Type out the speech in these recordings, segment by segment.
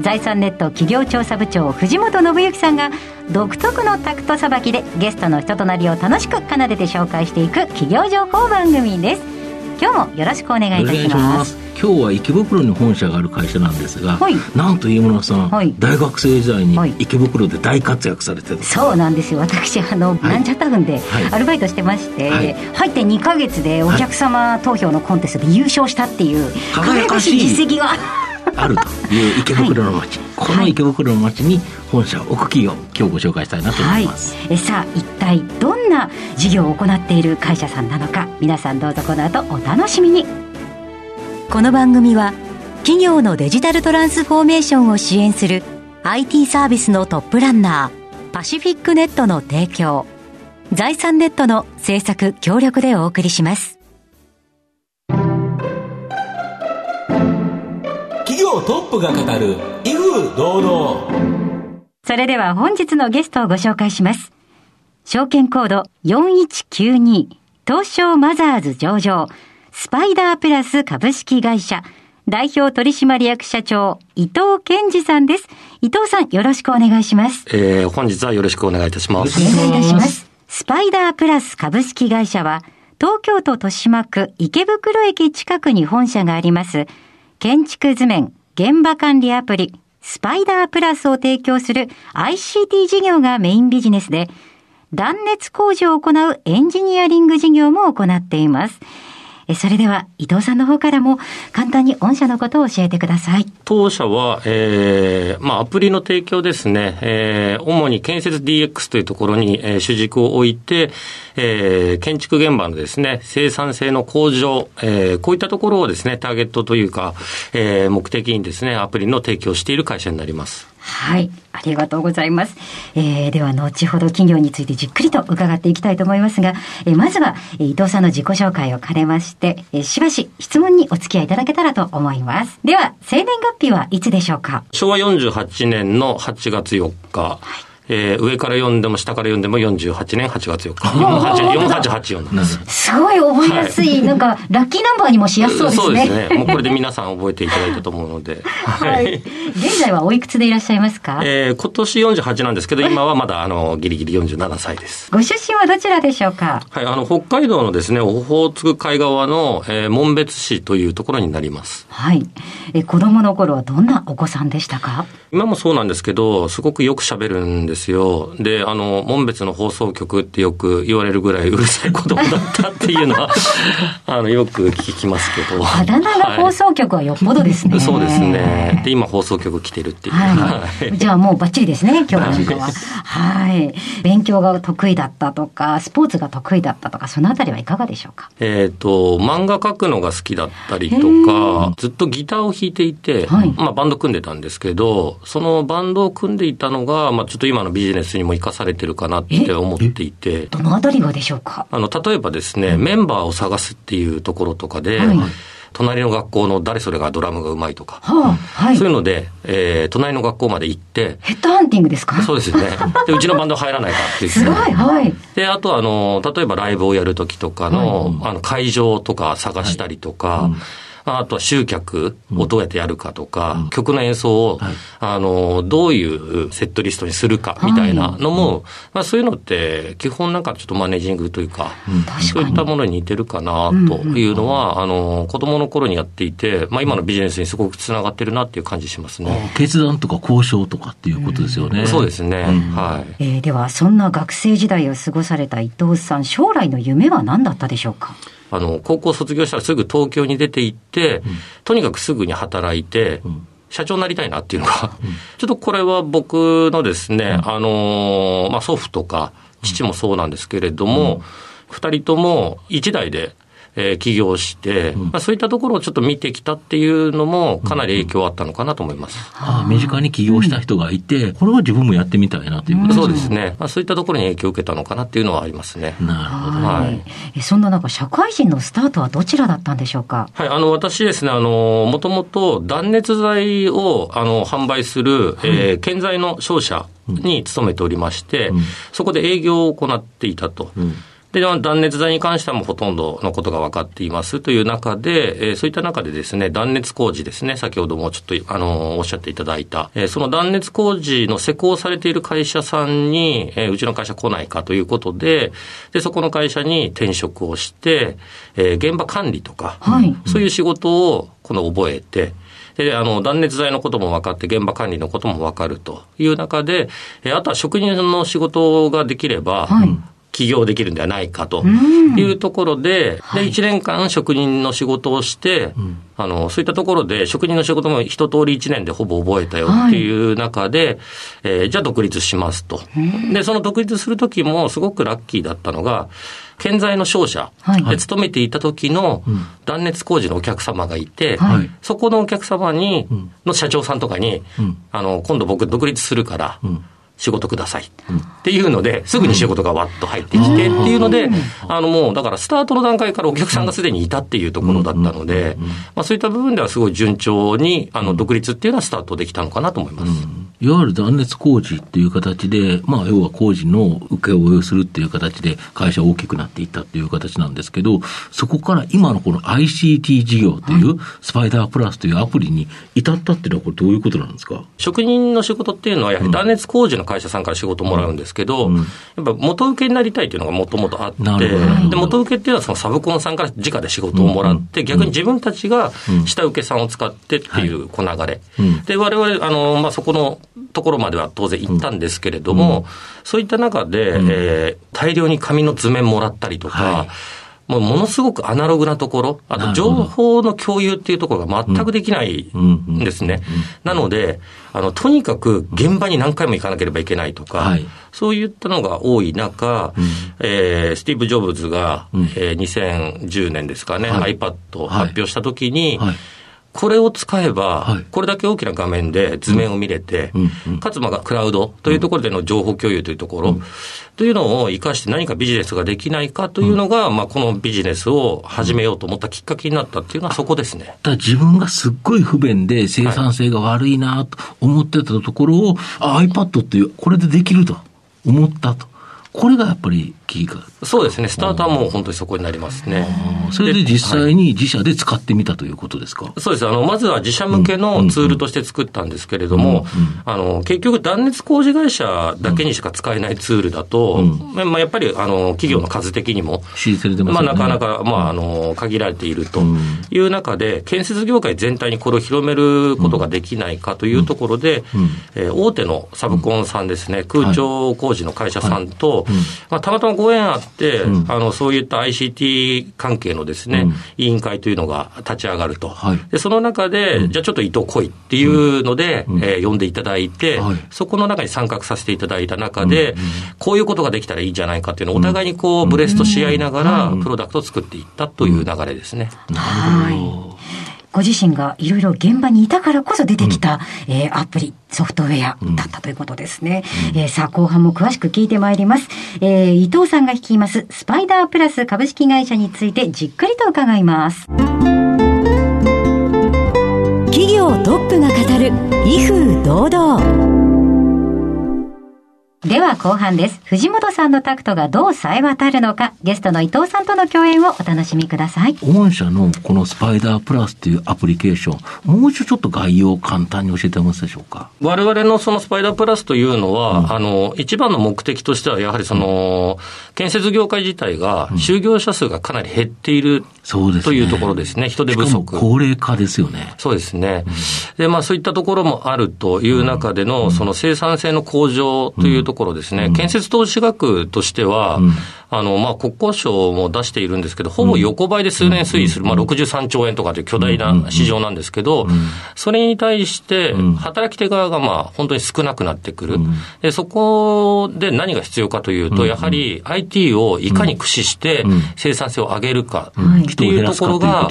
財産ネット企業調査部長藤本信之さんが独特のタクトさばきでゲストの人となりを楽しく奏でて紹介していく企業情報番組です。今日もよろしくお願いいたします。今日は池袋に本社がある会社なんですが、はい、なんと飯村さん、はい、大学生時代に池袋で大活躍されてそうなんですよ。私あの、なんちゃった軍でアルバイトしてまして、入って2か月でお客様投票のコンテストで優勝したっていう輝かしい。実績があるという池袋の街、この池袋の街に本社を置く企業今日ご紹介したいなと思います、えさあ一体どんな事業を行っている会社さんなのか。皆さんどうぞこの後お楽しみに。この番組は企業のデジタルトランスフォーメーションを支援する IT サービスのトップランナーパシフィックネットの提供財産ネットの制作協力でお送りしますトップが語る威風堂々それでは本日のゲストをご紹介します証券コード4192東証マザーズ上場スパイダープラス株式会社代表取締役社長伊藤健二さんです。伊藤さんよろしくお願いします。えー、本日はよろしくお願いいたします。お願いいたします。スパイダープラス株式会社は東京都豊島区池袋駅近くに本社があります。建築図面、現場管理アプリ、スパイダープラスを提供する ICT 事業がメインビジネスで、断熱工事を行うエンジニアリング事業も行っています。それでは伊藤さんの方からも簡単に御社のことを教えてください。当社は、えー、まあアプリの提供ですね、えー、主に建設 DX というところに、えー、主軸を置いて、えー、建築現場のですね、生産性の向上、えー、こういったところをですね、ターゲットというか、えー、目的にですね、アプリの提供している会社になります。はい。ありがとうございます。えー、では、後ほど企業についてじっくりと伺っていきたいと思いますが、えー、まずは、えー、伊藤さんの自己紹介を兼ねまして、えー、しばし質問にお付き合いいただけたらと思います。では、生年月日はいつでしょうか？昭和48年の8月4日。はいえー、上から読んでも下から読んでも48年8月4日。4884です。すごい覚えやすい。なんか、ラッキーナンバーにもしやすそうですね。そうですね。もうこれで皆さん覚えていただいたと思うので。はい。現在はおいくつでいらっしゃいますか？えー、今年48なんですけど、今はまだ、あの、ギリギリ47歳です。ご出身はどちらでしょうか？はい、あの、北海道のですね、オホーツク海側の、えー、門別市というところになります。はい。え、子供の頃はどんなお子さんでしたか？今もそうなんですけど、すごくよく喋るんですよ。で、あの、門別の放送局ってよく言われるぐらいうるさい子供だったっていうのは、あの、よく聞きますけど。あだ名が放送局はよっぽどですね。はい、そうですね。で、今放送局来てるっていう。はい。じゃあもうバッチリですね、今日なんかは。はい。勉強が得意だったとか、スポーツが得意だったとか、そのあたりはいかがでしょうか？えっ、と、漫画描くのが好きだったりとか、ずっとギターを弾いていて、はい、まあバンド組んでたんですけど、そのバンドを組んでいたのが、まあちょっと今のビジネスにも生かされてるかなって思っていて。どのあたりがでしょうか？あの、例えばですね、メンバーを探すっていうところとかで、はい隣の学校の誰それがドラムがうまいとか、はあはい、そういうので、えー、隣の学校まで行って、ヘッドハンティングですか？そうですよね。で、うちのバンド入らないかって言って。すごい、はい。で、あとは、あの、例えばライブをやるときとかの、はい、あの、会場とか探したりとか、はいうんあとは集客をどうやってやるかとか、うん、曲の演奏を、はい、あの、どういうセットリストにするかみたいなのも、はい、まあそういうのって基本なんかちょっとマネージングというか、うん、そういったものに似てるかなというのは、うん、あの、子供の頃にやっていて、まあ今のビジネスにすごくつながってるなっていう感じしますね。決断とか交渉とかっていうことですよね。そうですね。はい。えー、では、そんな学生時代を過ごされた伊藤さん、将来の夢は何だったでしょうか？あの、高校卒業したらすぐ東京に出て行って、うん、とにかくすぐに働いて、うん。社長になりたいなっていうのが、うん、ちょっとこれは僕のですね、うん、あの、まあ、祖父とか、父もそうなんですけれども、二、人とも一代で、えー、起業して、まあ、そういったところをちょっと見てきたっていうのも、かなり影響あったのかなと思います。ああ身近に起業した人がいて、これは自分もやってみたいなということですそうですね。まあ、そういったところに影響を受けたのかなっていうのはありますね。なるほど。はい。そんな中、社会人のスタートはどちらだったんでしょうか？はい、あの、私ですね、あの、もともと断熱材を、あの、販売する、はい、えー、建材の商社に勤めておりまして、うん、そこで営業を行っていたと。うんで、断熱材に関してはもうほとんどのことが分かっていますという中で、えー、そういった中でですね、断熱工事ですね、先ほどもちょっと、あのー、おっしゃっていただいた、えー、その断熱工事の施工されている会社さんに、えー、うちの会社来ないかということで、で、そこの会社に転職をして、えー、現場管理とか、はい、そういう仕事をこの覚えて、で、あの、断熱材のことも分かって、現場管理のことも分かるという中で、えあとは職人の仕事ができれば、はい起業できるんではないかというところで、で、1年間職人の仕事をして、あの、そういったところで職人の仕事も一通り1年でほぼ覚えたよっていう中で、えじゃあ独立しますと。で、その独立するときもすごくラッキーだったのが、建材の商社で勤めていた時の断熱工事のお客様がいて、そこのお客様に、の社長さんとかに、あの、今度僕独立するから、仕事ください。っていうので、すぐに仕事がわっと入ってきてっていうので、あのもうだからスタートの段階からお客さんがすでにいたっていうところだったので、まあそういった部分ではすごい順調にあの独立っていうのはスタートできたのかなと思います。いわゆる断熱工事っていう形で、まあ要は工事の請け負いをするっていう形で会社大きくなっていったっていう形なんですけど、そこから今のこの ICT 事業というスパイダープラスというアプリに至ったっていうのはこれどういうことなんですか？職人の仕事っていうのはやはり断熱工事の会社さんから仕事をもらうんですけど、うん、やっぱ元請けになりたいというのがもともとあって、で元請けっていうのはそのサブコンさんから直で仕事をもらって、逆に自分たちが下請けさんを使ってっていう小流れ。で、我々、あの、まあ、そこのところまでは当然行ったんですけれども、そういった中で、えー、大量に紙の図面もらったりとか、はいもうものすごくアナログなところ、あと情報の共有っていうところが全くできないんですね。なので、あの、とにかく現場に何回も行かなければいけないとか、はい、そういったのが多い中、うん、えー、スティーブ・ジョブズが、うん、えー、2010年ですかね、はい、iPad を発表したときに、はいこれを使えば、これだけ大きな画面で図面を見れて、かつまあクラウドというところでの情報共有というところ、というのを生かして何かビジネスができないかというのが、まあこのビジネスを始めようと思ったきっかけになったっていうのはそこですね。だ自分がすっごい不便で生産性が悪いなと思ってたところを、はい、iPad っていう、これでできると思ったと。これがやっぱりそうですね、スタートはもう本当にそこになりますね。それで実際に自社で使ってみたということですか、そうです、あのまずは自社向けのツールとして作ったんですけれども、あの結局、断熱工事会社だけにしか使えないツールだと、うん、まあ、やっぱりあの企業の数的にも、まあ、なかなか、まあ、あの限られているという中で、建設業界全体にこれを広めることができないかというところで、えー、大手のサブコンさんですね、空調工事の会社さんと、まあ、たまたまご縁あって、うん、あのそういった ICT 関係のですね、うん、委員会というのが立ち上がると、はい、でその中で、うん、じゃあちょっと伊藤来いっていうので、うん、えー、呼んでいただいて、はい、そこの中に参画させていただいた中で、こういうことができたらいいんじゃないかっていうのをお互いにこうブレストし合いながら、プロダクトを作っていったという流れですね。なるほどご自身がいろいろ現場にいたからこそ出てきた、うん、えー、アプリ、ソフトウェアだったということですね。うん、えー、さあ、後半も詳しく聞いてまいります。えー、伊藤さんが率います、スパイダープラス株式会社についてじっくりと伺います。企業トップが語る、威風堂々。では後半です。藤本さんのタクトがどう冴え渡るのか、ゲストの伊藤さんとの共演をお楽しみください。御社のこのスパイダープラスというアプリケーション、もう一度ちょっと概要を簡単に教えてますでしょうか？我々のそのスパイダープラスというのは、うん、あの、一番の目的としては、やはりその、建設業界自体が、就業者数がかなり減っている、そうですというところですね、人手不足。高齢化ですよね。そうですね。うん、で、まあそういったところもあるという中での、その生産性の向上というところところですね、建設投資額としては、あの、まあ、国交省も出しているんですけど、ほぼ横ばいで数年推移する、まあ、63兆円とかという巨大な市場なんですけど、それに対して、働き手側がまあ、本当に少なくなってくる。で、そこで何が必要かというと、やはり IT をいかに駆使して生産性を上げるかっていうところが、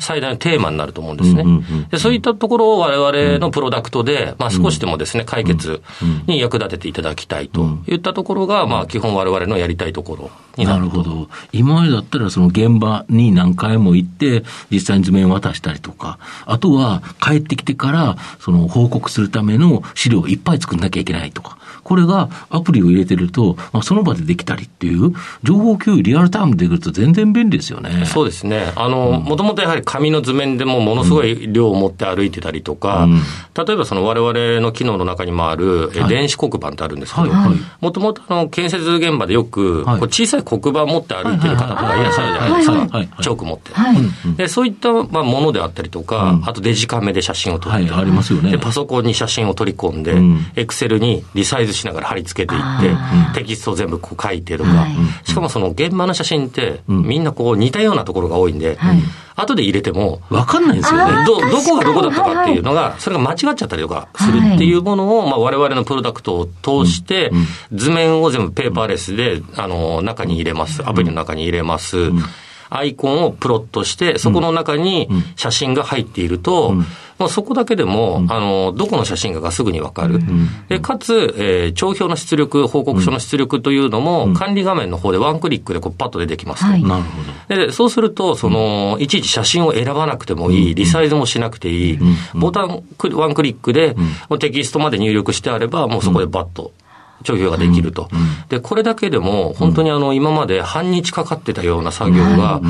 最大のテーマになると思うんですね。でそういったところを我々のプロダクトで、まあ、少しでもですね、解決に役立てていただきたいといったところが、まあ、基本我々のやりたいところになるほど。今までだったら、その現場に何回も行って、実際に図面を渡したりとか、あとは帰ってきてから、その報告するための資料をいっぱい作んなきゃいけないとか、これがアプリを入れてると、まあ、その場でできたりっていう、情報共有リアルタイムでくると全然便利ですよね。そうですね。あの、もともとやはり紙の図面でもものすごい量を持って歩いてたりとか、うん、例えばその我々の機能の中にもある、はい、電子黒板ってあるんですけど、もともとあの建設現場でよく、こう小さい黒板持って歩いてる方とかいらっしゃるじゃないですか。チョーク持って。でそういったまあものであったりとか、あとデジカメで写真を撮って、ありますよね。パソコンに写真を取り込んで、エクセルにリサイズしながら貼り付けていって、テキストを全部こう書いてとか、しかもその現場の写真って、みんなこう似たようなところが多いんで、後で入れても、分かんないんですよね。ど、どこがどこだったかっていうのが、それが間違っちゃったりとかするっていうものを、まあ我々のプロダクトを通して、図面を全部ペーパーレスで、あの、中に入れます。アプリの中に入れます。アイコンをプロットして、そこの中に写真が入っていると、もうそこだけでも、あの、どこの写真かがすぐにわかる。で、かつ、えー、帳票の出力、報告書の出力というのも、管理画面の方でワンクリックでこうパッと出てきますと。なるほど。で、そうすると、その、いちいち写真を選ばなくてもいい、リサイズもしなくていい、ボタン、ワンクリックで、テキストまで入力してあれば、もうそこでバッと。帳票ができると、で、これだけでも、本当にあの、今まで半日かかってたような作業が、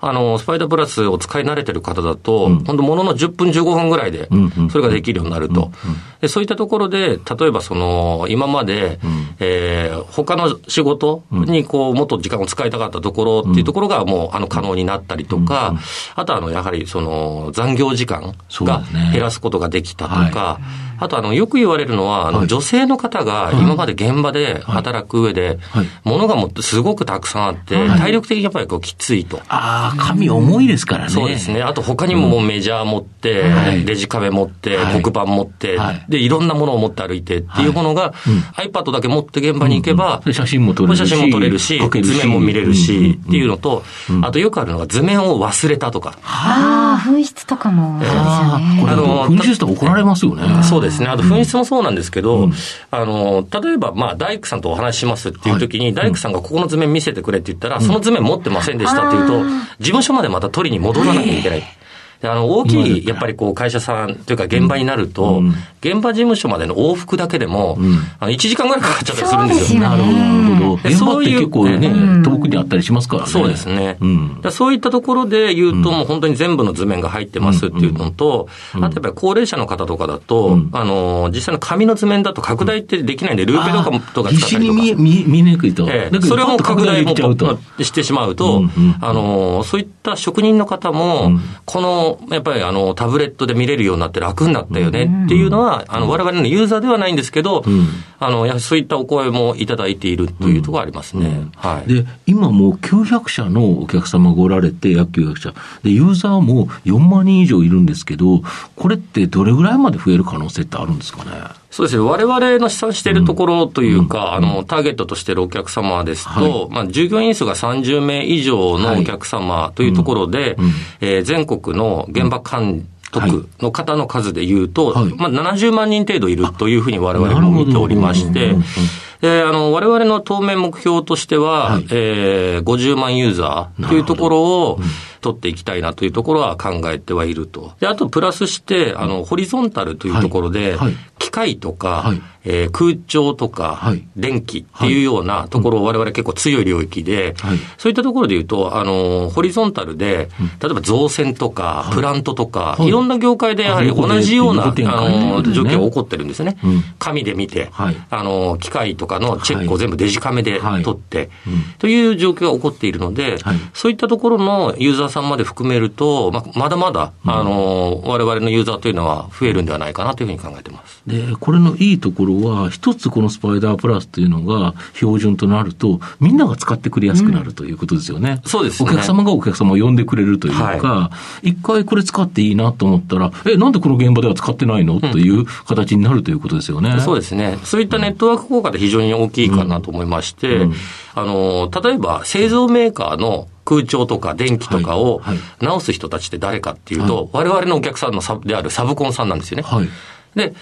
あの、スパイダープラスを使い慣れてる方だと、うん、本当ものの10分15分ぐらいで、それができるようになると。でそういったところで、例えばその、今まで、うん、えー、他の仕事にこう、もっと時間を使いたかったところっていうところがもう、あの、可能になったりとか、あとあの、やはりその、残業時間が減らすことができたとか、あとあの、よく言われるのは、あの、女性の方が今まで現場で働く上で、物がもってすごくたくさんあって、体力的にやっぱりこう、きついと。ああ、紙重いですからね。そうですね。あと他にももうメジャー持って、レジ壁持って、黒板持って、で、いろんなものを持って歩いてってい。うものが、iPad だけ持って現場に行けば、写真も撮れるし、写真も撮れるし、図面も見れるし、っていうのと、あとよくあるのが図面を忘れたとか。ああ、紛失とかも、そうですよね。あの、紛失と怒られますよね。そうですね。あと紛失もそうなんですけど、あの、例えば、まあ、大工さんとお話ししますってい。う時に、大工さんがここの図面見せてくれって言ったら、その図面持ってませんでしたっていうと、事務所までまた取りに戻らなきゃいけない。あの大きいやっぱりこう会社さんというか現場になると、現場事務所までの往復だけでも、あの1時間ぐらいかかっちゃったりするんですよ。なるほど。そういう結構ね、遠くにあったりしますからね。そうですね。そういったところで言うと、もう本当に全部の図面が入ってますっていうのと、あとやっぱり高齢者の方とかだと、あの、実際の紙の図面だと拡大ってできないんで、ルーペとかとか使ったりとか。見見見にくいと。それも拡大もしてしまうと、あの、そういった職人の方も、このやっぱりあのタブレットで見れるようになって楽になったよねっていうのは、あの我々のユーザーではないんですけど、あのやはりそういったお声もいただいているというところありますね。はい、で今もう900社のお客様がおられて、約900社で、ユーザーも4万人以上いるんですけど、これってどれぐらいまで増える可能性ってあるんですかね？そうですね。我々の試算しているところというか、あの、ターゲットとしているお客様ですと、はい、まあ、従業員数が30名以上のお客様というところで、はいえー、全国の現場管督の方の数でいうと、はい、まあ、70万人程度いるというふうに我々も見ておりまして、で、あの、我々の当面目標としては、はい、えー、50万ユーザーというところを取っていきたいなというところは考えてはいると。で、あとプラスして、あの、ホリゾンタルというところで、はい。はい、機械とか、はい、えー、空調とか、はい、電気っていうようなところを我々結構強い領域で、はい、そういったところで言うと、あの、ホリゾンタルで、例えば造船とか、プラントとか、い、ろんな業界でやはり同じような、あの、状況が起こってるんですね。紙で見て、あの、機械とかのチェックを全部デジカメで取って、という状況が起こっているので、そういったところのユーザーさんまで含めると、ままだまだ、あの、我々のユーザーというのは増えるんではないかなというふうに考えてます。で、これのいいところことは、一つこのスパイダープラスというのが標準となると、みんなが使ってくれやすくなるということですよね。そうですねお客様がお客様を呼んでくれるというか、一、回これ使っていいなと思ったら、え、なんでこの現場では使ってないの？という形になるということですよね。そうですね。そういったネットワーク効果で非常に大きいかなと思いまして、うんあの、例えば製造メーカーの空調とか電気とかをはいはい直す人たちって誰かっていうと、我々のお客さんのサブであるサブコンさんなんですよね。はい。で、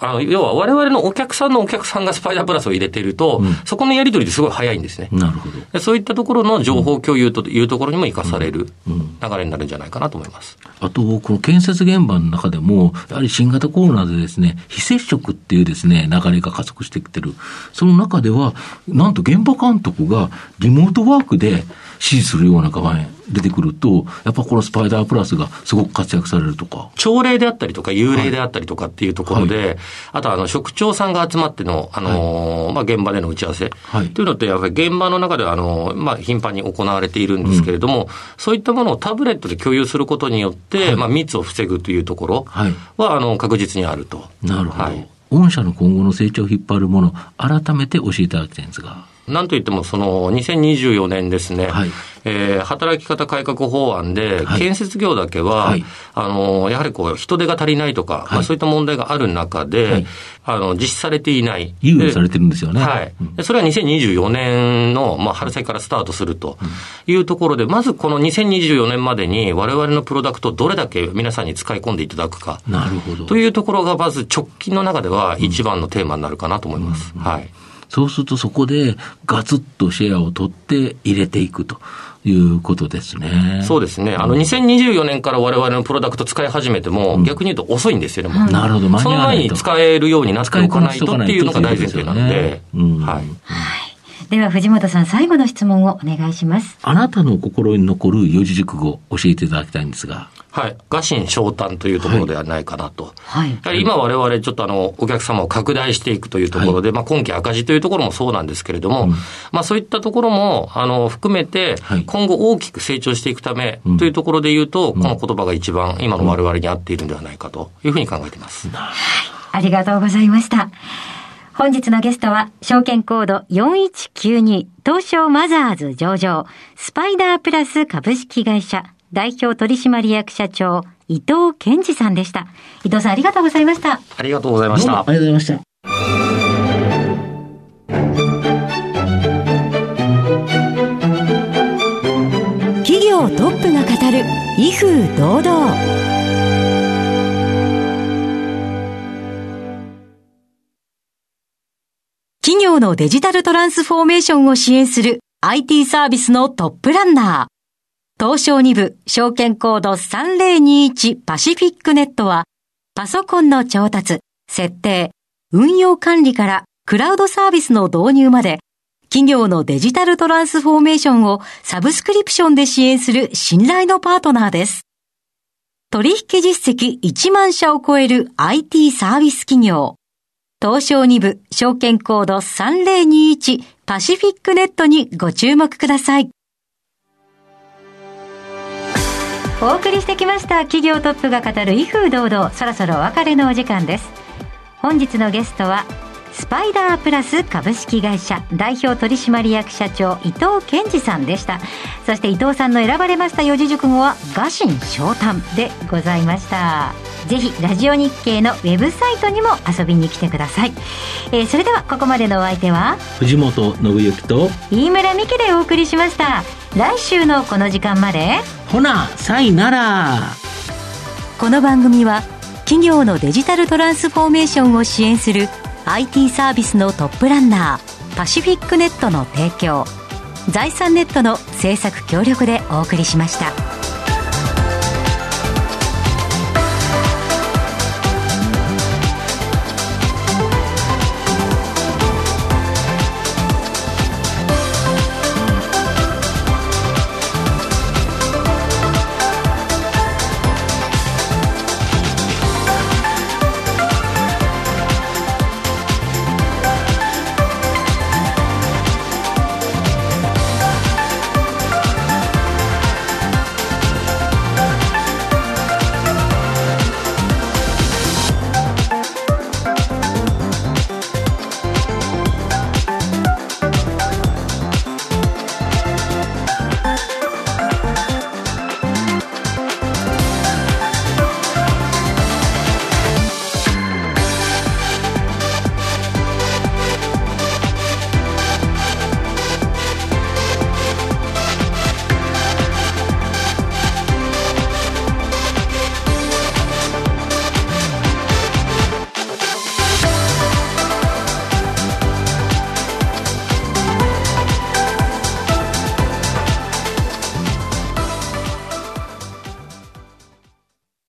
あの要は我々のお客さんのお客さんがスパイダープラスを入れていると、うんそこのやり取りってすごい早いんですね。なるほど。でそういったところの情報共有というところにも生かされるうん流れになるんじゃないかなと思います。あと、この建設現場の中でも、やはり新型コロナでですね、非接触っていうですね、流れが加速してきてる。その中では、なんと現場監督がリモートワークで指示するような画面出てくると、やっぱこのスパイダープラスがすごく活躍されるとか。朝礼であったりとか、幽霊であったりとかっていうところで、あとあの、職長さんが集まっての、あのーまあ、現場での打ち合わせ、はいというのって、やっぱり現場の中では、あのーまあ、頻繁に行われているんですけれども、そういったものをタブレットで共有することによって、まあ、密を防ぐというところはい。は、あの、確実にあると。なるほど。はい御社の今後の成長を引っ張るもの、改めて教えていただきたいんですが。なんといっても、その、2024年ですね、はいえー働き方改革法案で、はい建設業だけは、はいあの、やはりこう、人手が足りないとか、まあ、はいそういった問題がある中で、はいあの、実施されていない。猶予されてるんですよね。はいうん。でそれは2024年の、まあ、春先からスタートするというところで、まずこの2024年までに我々のプロダクトをどれだけ皆さんに使い込んでいただくか。なるほど。というところがまず直近の中では一番のテーマになるかなと思います。はい。そうするとそこでガツッとシェアを取って入れていくということですね。そうですね。あの、2024年から我々のプロダクト使い始めても、逆に言うと遅いんですよね、もうなるほど、間その。前に使えるようになっておかないとっていうのが大前提なので、うんはい。では藤本さん最後の質問をお願いします。あなたの心に残る四字熟語教えていただきたいんですが。はい。餓心昇胆というところではないかなと。はい。やはり今我々ちょっとあの、お客様を拡大していくというところで、まあ今期赤字というところもそうなんですけれども、まあそういったところも、あの、含めてはい、今後大きく成長していくためうんというところで言うと、この言葉が一番今の我々に合っているんではないかというふうに考えています。ありがとうございました。本日のゲストは、証券コード4192東証マザーズ上場、スパイダープラス株式会社代表取締役社長、伊藤健二さんでした。伊藤さんありがとうございました。ありがとうございましたあ。りがとうございました。企業トップが語る威風堂々企業のデジタルトランスフォーメーションを支援する IT サービスのトップランナー。東証2部証券コード3021パシフィックネットはパソコンの調達、設定、運用管理からクラウドサービスの導入まで企業のデジタルトランスフォーメーションをサブスクリプションで支援する信頼のパートナーです。取引実績1万社を超える IT サービス企業。東証2部証券コード3021パシフィックネットにご注目ください。お送りしてきました。企業トップが語る威風堂々。そろそろお別れのお時間です。本日のゲストはスパイダープラス株式会社。代表取締役社長伊藤健二さんでした。そして伊藤さんの選ばれました四字熟語は臥薪昇胆でございました。ぜひラジオ日経のウェブサイトにも遊びに来てください、えーそれではここまでのお相手は藤本信之と、飯村美希でお送りしました来週のこの時間までほな、さいなら。この番組は企業のデジタルトランスフォーメーションを支援する IT サービスのトップランナーパシフィックネットの提供財産ネットの制作協力でお送りしました。